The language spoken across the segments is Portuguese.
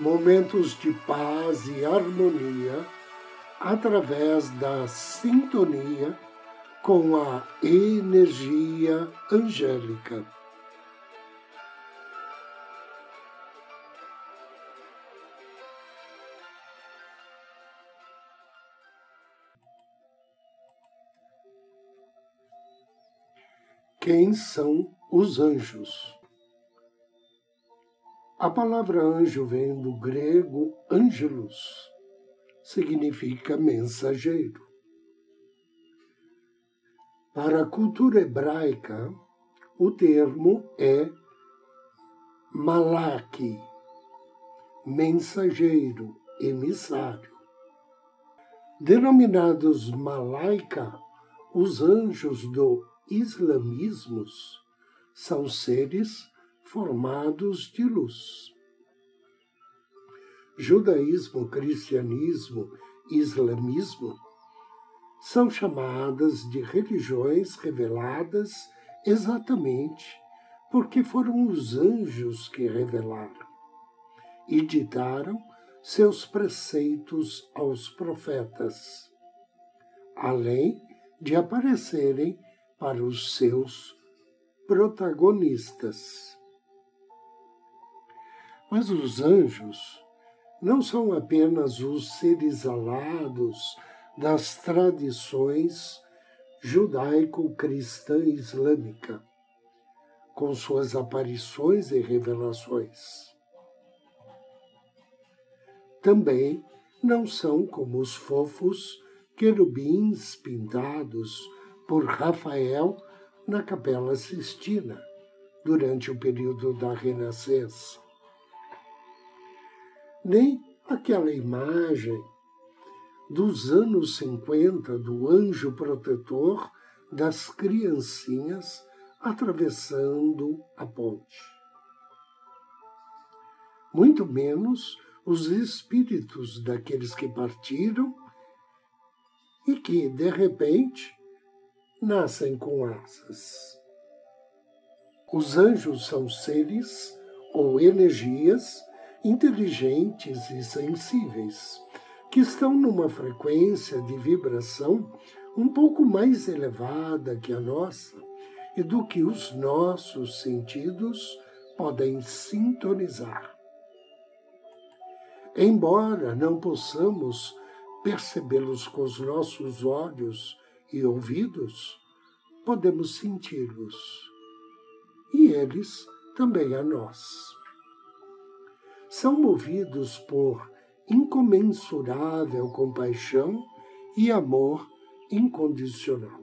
momentos de paz e harmonia através da sintonia com a energia angélica. Quem são os anjos? A palavra anjo vem do grego angelus, significa mensageiro. Para a cultura hebraica, o termo é malaki, mensageiro, emissário. Denominados malaika, os anjos do islamismo são seres formados de luz. Judaísmo, cristianismo e islamismo são chamadas de religiões reveladas exatamente porque foram os anjos que revelaram e ditaram seus preceitos aos profetas, além de aparecerem para os seus protagonistas. Mas os anjos não são apenas os seres alados das tradições judaico-cristã islâmica, com suas aparições e revelações. Também não são como os fofos querubins pintados por Rafael na Capela Sistina, durante o período da Renascença nem aquela imagem dos anos 50 do anjo protetor das criancinhas atravessando a ponte. Muito menos os espíritos daqueles que partiram e que, de repente, nascem com asas. Os anjos são seres ou energias inteligentes e sensíveis, que estão numa frequência de vibração um pouco mais elevada que a nossa e do que os nossos sentidos podem sintonizar. Embora não possamos percebê-los com os nossos olhos e ouvidos, podemos senti-los. E eles também a nós são movidos por incomensurável compaixão e amor incondicional.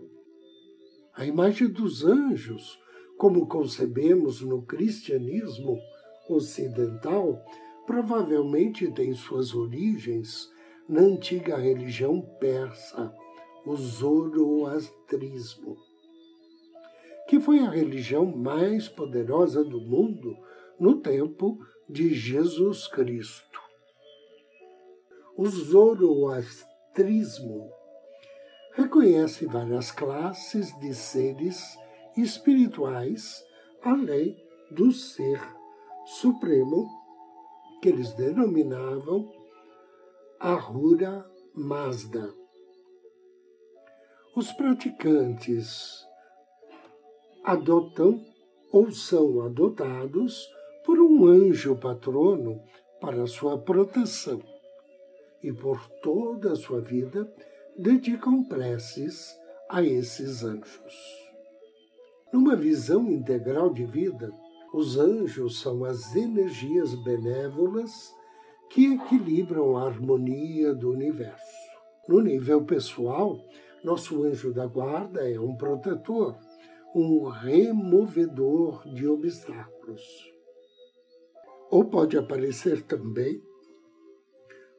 A imagem dos anjos, como concebemos no cristianismo ocidental, provavelmente tem suas origens na antiga religião persa, o zoroastrismo, que foi a religião mais poderosa do mundo no tempo de Jesus Cristo. O zoroastrismo reconhece várias classes de seres espirituais além do ser supremo que eles denominavam Ahura Mazda. Os praticantes adotam ou são adotados um anjo patrono para sua proteção e por toda a sua vida dedicam preces a esses anjos. Numa visão integral de vida, os anjos são as energias benévolas que equilibram a harmonia do universo. No nível pessoal, nosso anjo da guarda é um protetor, um removedor de obstáculos. Ou pode aparecer também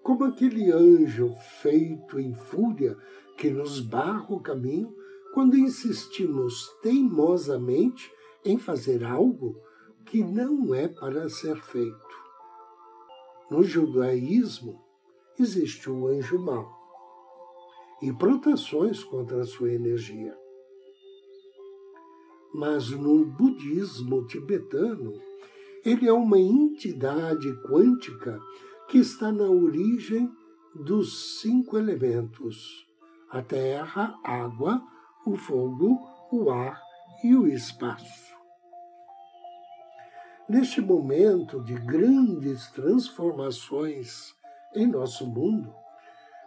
como aquele anjo feito em fúria que nos barra o caminho quando insistimos teimosamente em fazer algo que não é para ser feito. No judaísmo existe o anjo mau e proteções contra a sua energia. Mas no budismo tibetano, ele é uma entidade quântica que está na origem dos cinco elementos: a terra, a água, o fogo, o ar e o espaço. Neste momento de grandes transformações em nosso mundo,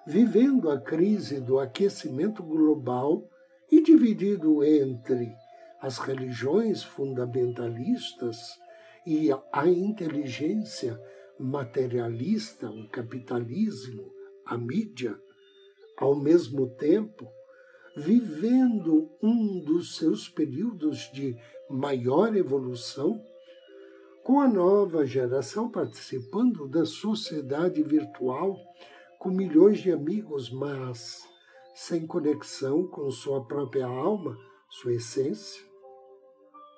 vivendo a crise do aquecimento global e dividido entre as religiões fundamentalistas e a inteligência materialista, o capitalismo, a mídia, ao mesmo tempo, vivendo um dos seus períodos de maior evolução, com a nova geração participando da sociedade virtual, com milhões de amigos, mas sem conexão com sua própria alma, sua essência.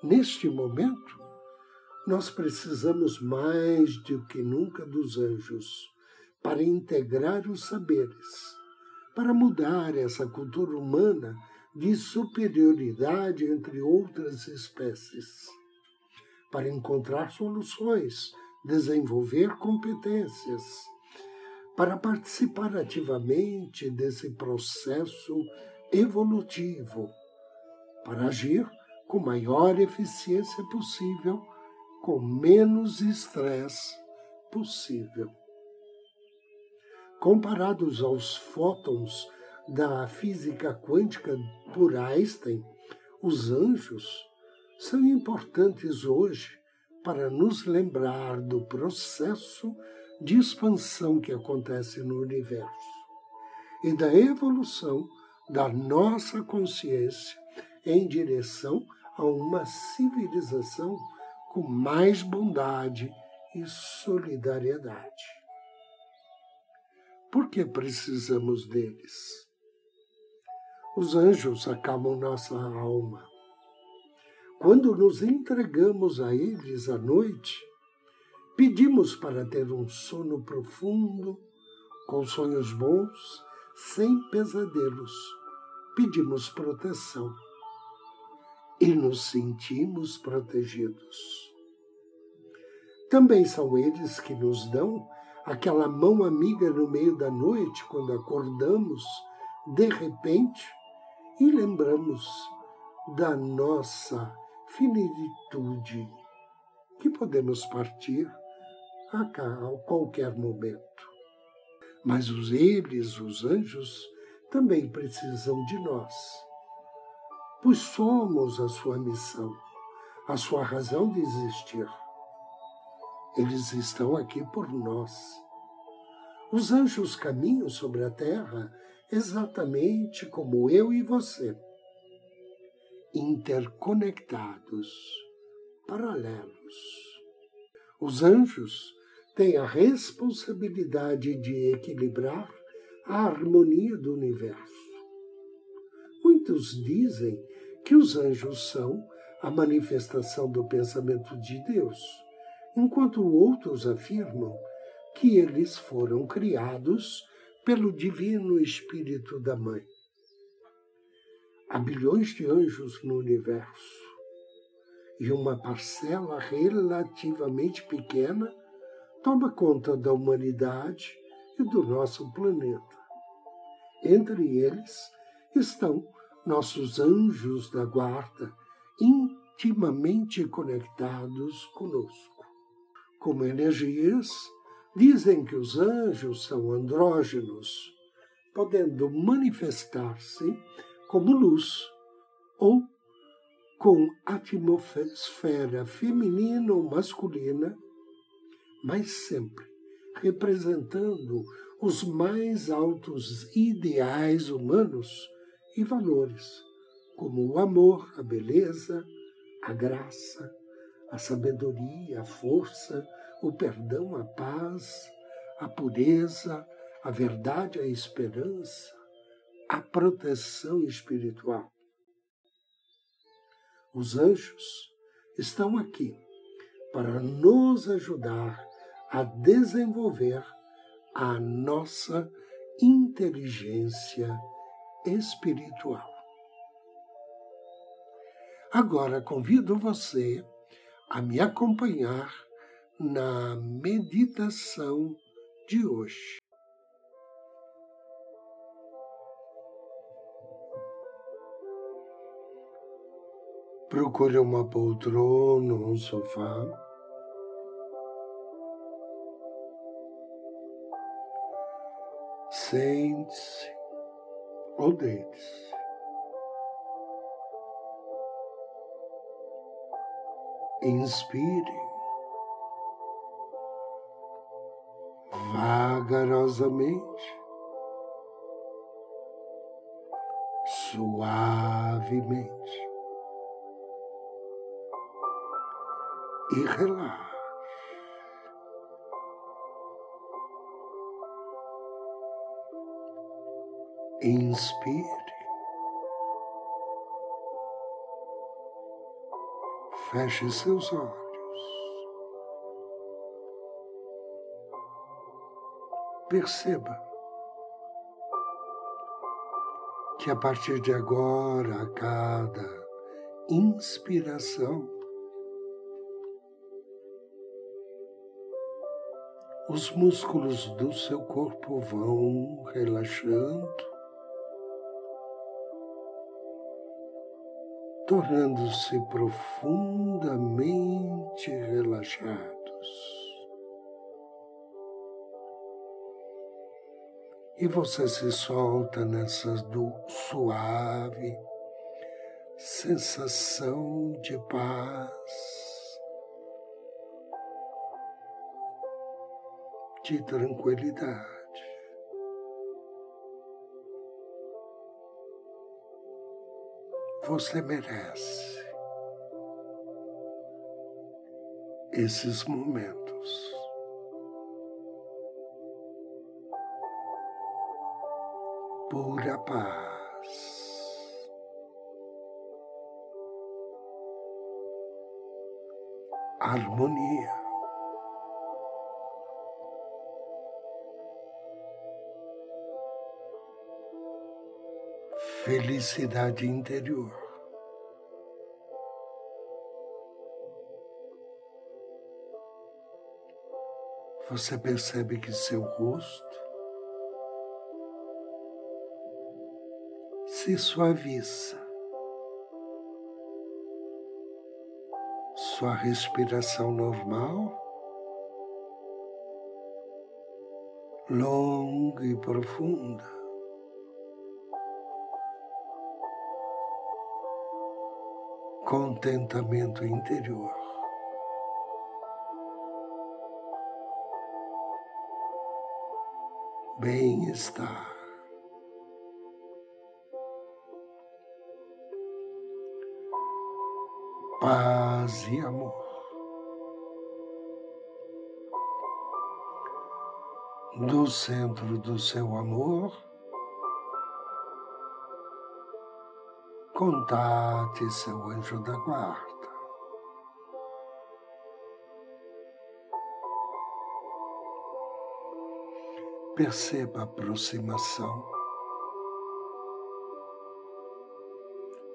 Neste momento, nós precisamos mais do que nunca dos anjos para integrar os saberes, para mudar essa cultura humana de superioridade entre outras espécies para encontrar soluções, desenvolver competências, para participar ativamente desse processo evolutivo, para agir com maior eficiência possível, com menos estresse possível. Comparados aos fótons da física quântica por Einstein, os anjos são importantes hoje para nos lembrar do processo de expansão que acontece no universo e da evolução da nossa consciência em direção a uma civilização com mais bondade e solidariedade. Por que precisamos deles? Os anjos acalmam nossa alma quando nos entregamos a eles à noite, pedimos para ter um sono profundo, com sonhos bons, sem pesadelos. Pedimos proteção e nos sentimos protegidos. Também são eles que nos dão aquela mão amiga no meio da noite, quando acordamos de repente e lembramos da nossa finitude que podemos partir a qualquer momento. Mas os eles, os anjos, também precisam de nós, pois somos a sua missão, a sua razão de existir. Eles estão aqui por nós. Os anjos caminham sobre a terra exatamente como eu e você interconectados, paralelos. Os anjos têm a responsabilidade de equilibrar a harmonia do universo. Muitos dizem que os anjos são a manifestação do pensamento de Deus, enquanto outros afirmam que eles foram criados pelo Divino Espírito da Mãe. Há bilhões de anjos no universo e uma parcela relativamente pequena toma conta da humanidade e do nosso planeta. Entre eles estão nossos anjos da guarda, intimamente conectados conosco. Como energias, dizem que os anjos são andrógenos, podendo manifestar-se como luz, ou com atmosfera feminina ou masculina, mas sempre representando os mais altos ideais humanos e valores, como o amor, a beleza, a graça, a sabedoria, a força, o perdão, a paz, a pureza, a verdade, a esperança, a proteção espiritual. Os anjos estão aqui para nos ajudar a desenvolver a nossa inteligência espiritual. Agora convido você a me acompanhar na meditação de hoje. Procure uma poltrona um sofá. Sente-se ou deite-se. Inspire vagarosamente, suavemente e relaxe. Inspire. Feche seus olhos. Perceba que a partir de agora, a cada inspiração, os músculos do seu corpo vão relaxando tornando-se profundamente relaxados. E você se solta nessa suave sensação de paz, de tranquilidade. Você merece esses momentos. Pura paz. Harmonia. felicidade interior. Você percebe que seu rosto se suaviza, sua respiração normal, longa e profunda. contentamento interior. Bem-estar. Paz e amor. Do centro do seu amor, contate seu anjo da guarda. Perceba a aproximação.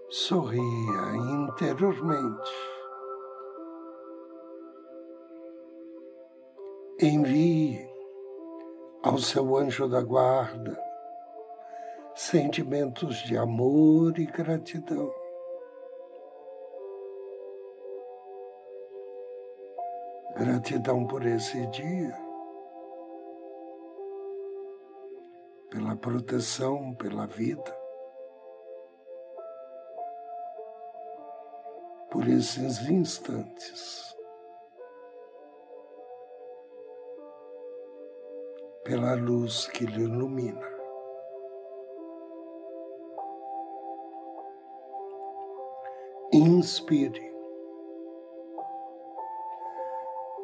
Sorria interiormente. Envie ao seu anjo da guarda sentimentos de amor e gratidão. Gratidão por esse dia, pela proteção, pela vida, por esses instantes. Pela luz que lhe ilumina. Inspire.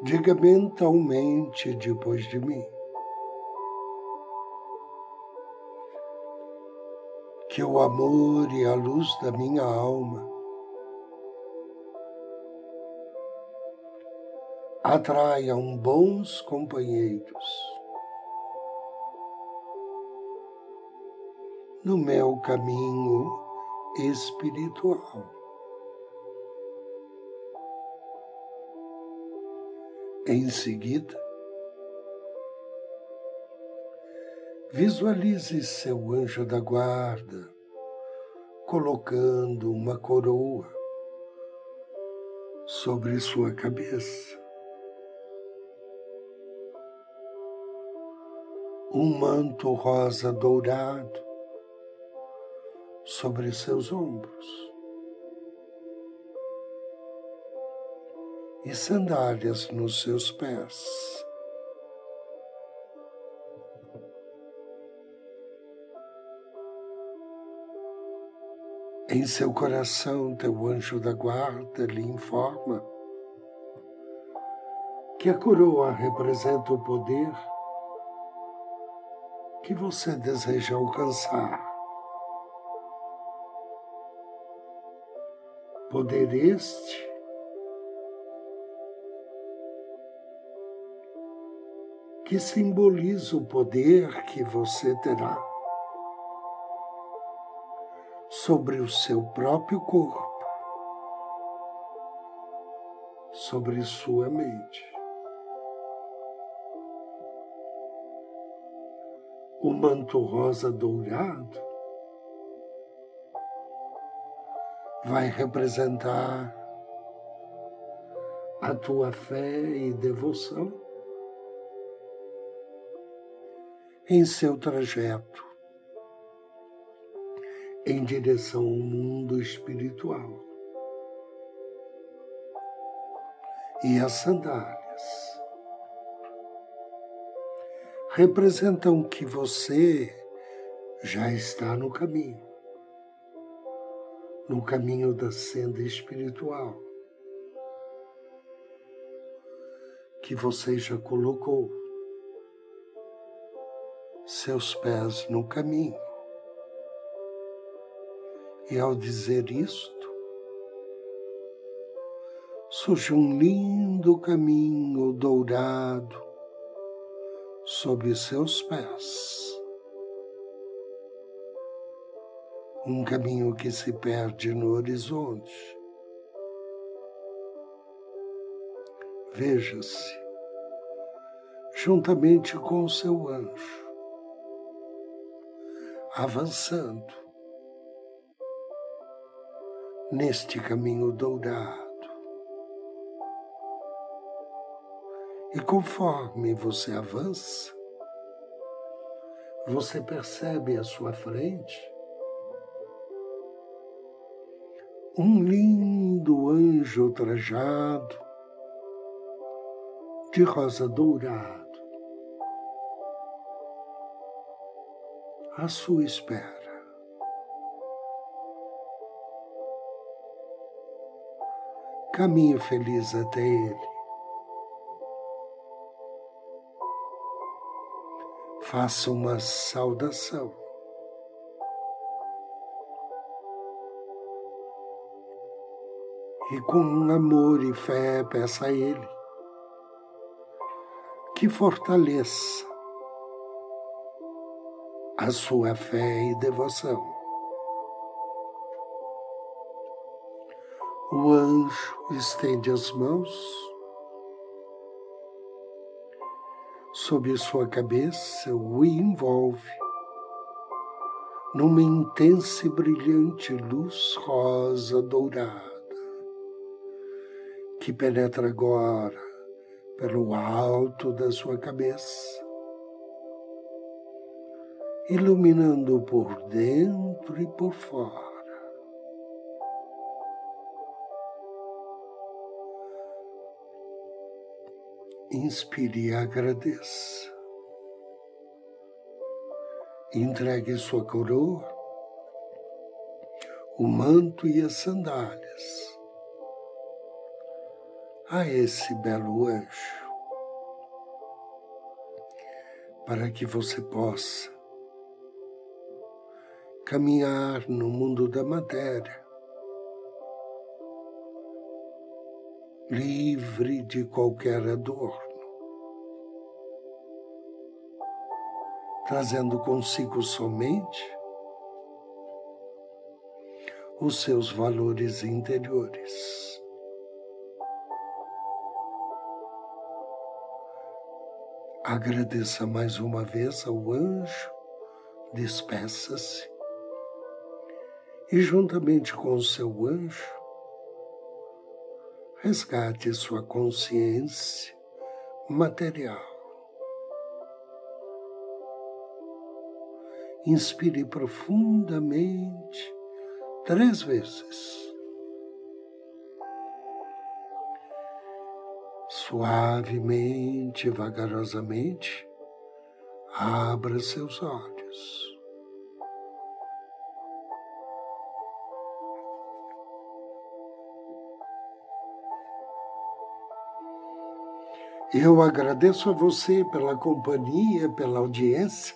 diga mentalmente depois de mim. Que o amor e a luz da minha alma atraiam bons companheiros no meu caminho espiritual. Em seguida, visualize seu anjo da guarda colocando uma coroa sobre sua cabeça. Um manto rosa dourado sobre seus ombros. E sandálias nos seus pés. Em seu coração, teu anjo da guarda lhe informa que a coroa representa o poder que você deseja alcançar. Poder este que simboliza o poder que você terá sobre o seu próprio corpo, sobre sua mente. O manto rosa dourado vai representar a tua fé e devoção em seu trajeto em direção ao mundo espiritual. E as sandálias representam que você já está no caminho no caminho da senda espiritual que você já colocou seus pés no caminho. E ao dizer isto, surge um lindo caminho dourado sob seus pés. um caminho que se perde no horizonte. Veja-se, juntamente com o seu anjo, avançando neste caminho dourado. E conforme você avança, você percebe à sua frente um lindo anjo trajado de rosa dourado à sua espera. Caminhe feliz até ele. Faça uma saudação. e com amor e fé peça a Ele que fortaleça a sua fé e devoção. O anjo estende as mãos sobre sua cabeça, o envolve numa intensa e brilhante luz rosa dourada que penetra agora pelo alto da sua cabeça, iluminando por dentro e por fora. inspire e agradeça. Entregue sua coroa, o manto e as sandálias a esse belo anjo, para que você possa caminhar no mundo da matéria livre de qualquer dor. Trazendo consigo somente os seus valores interiores. Agradeça mais uma vez ao anjo, despeça-se e, juntamente com o seu anjo, resgate sua consciência material. Inspire profundamente três vezes. Suavemente, vagarosamente, abra seus olhos. Eu agradeço a você pela companhia, pela audiência.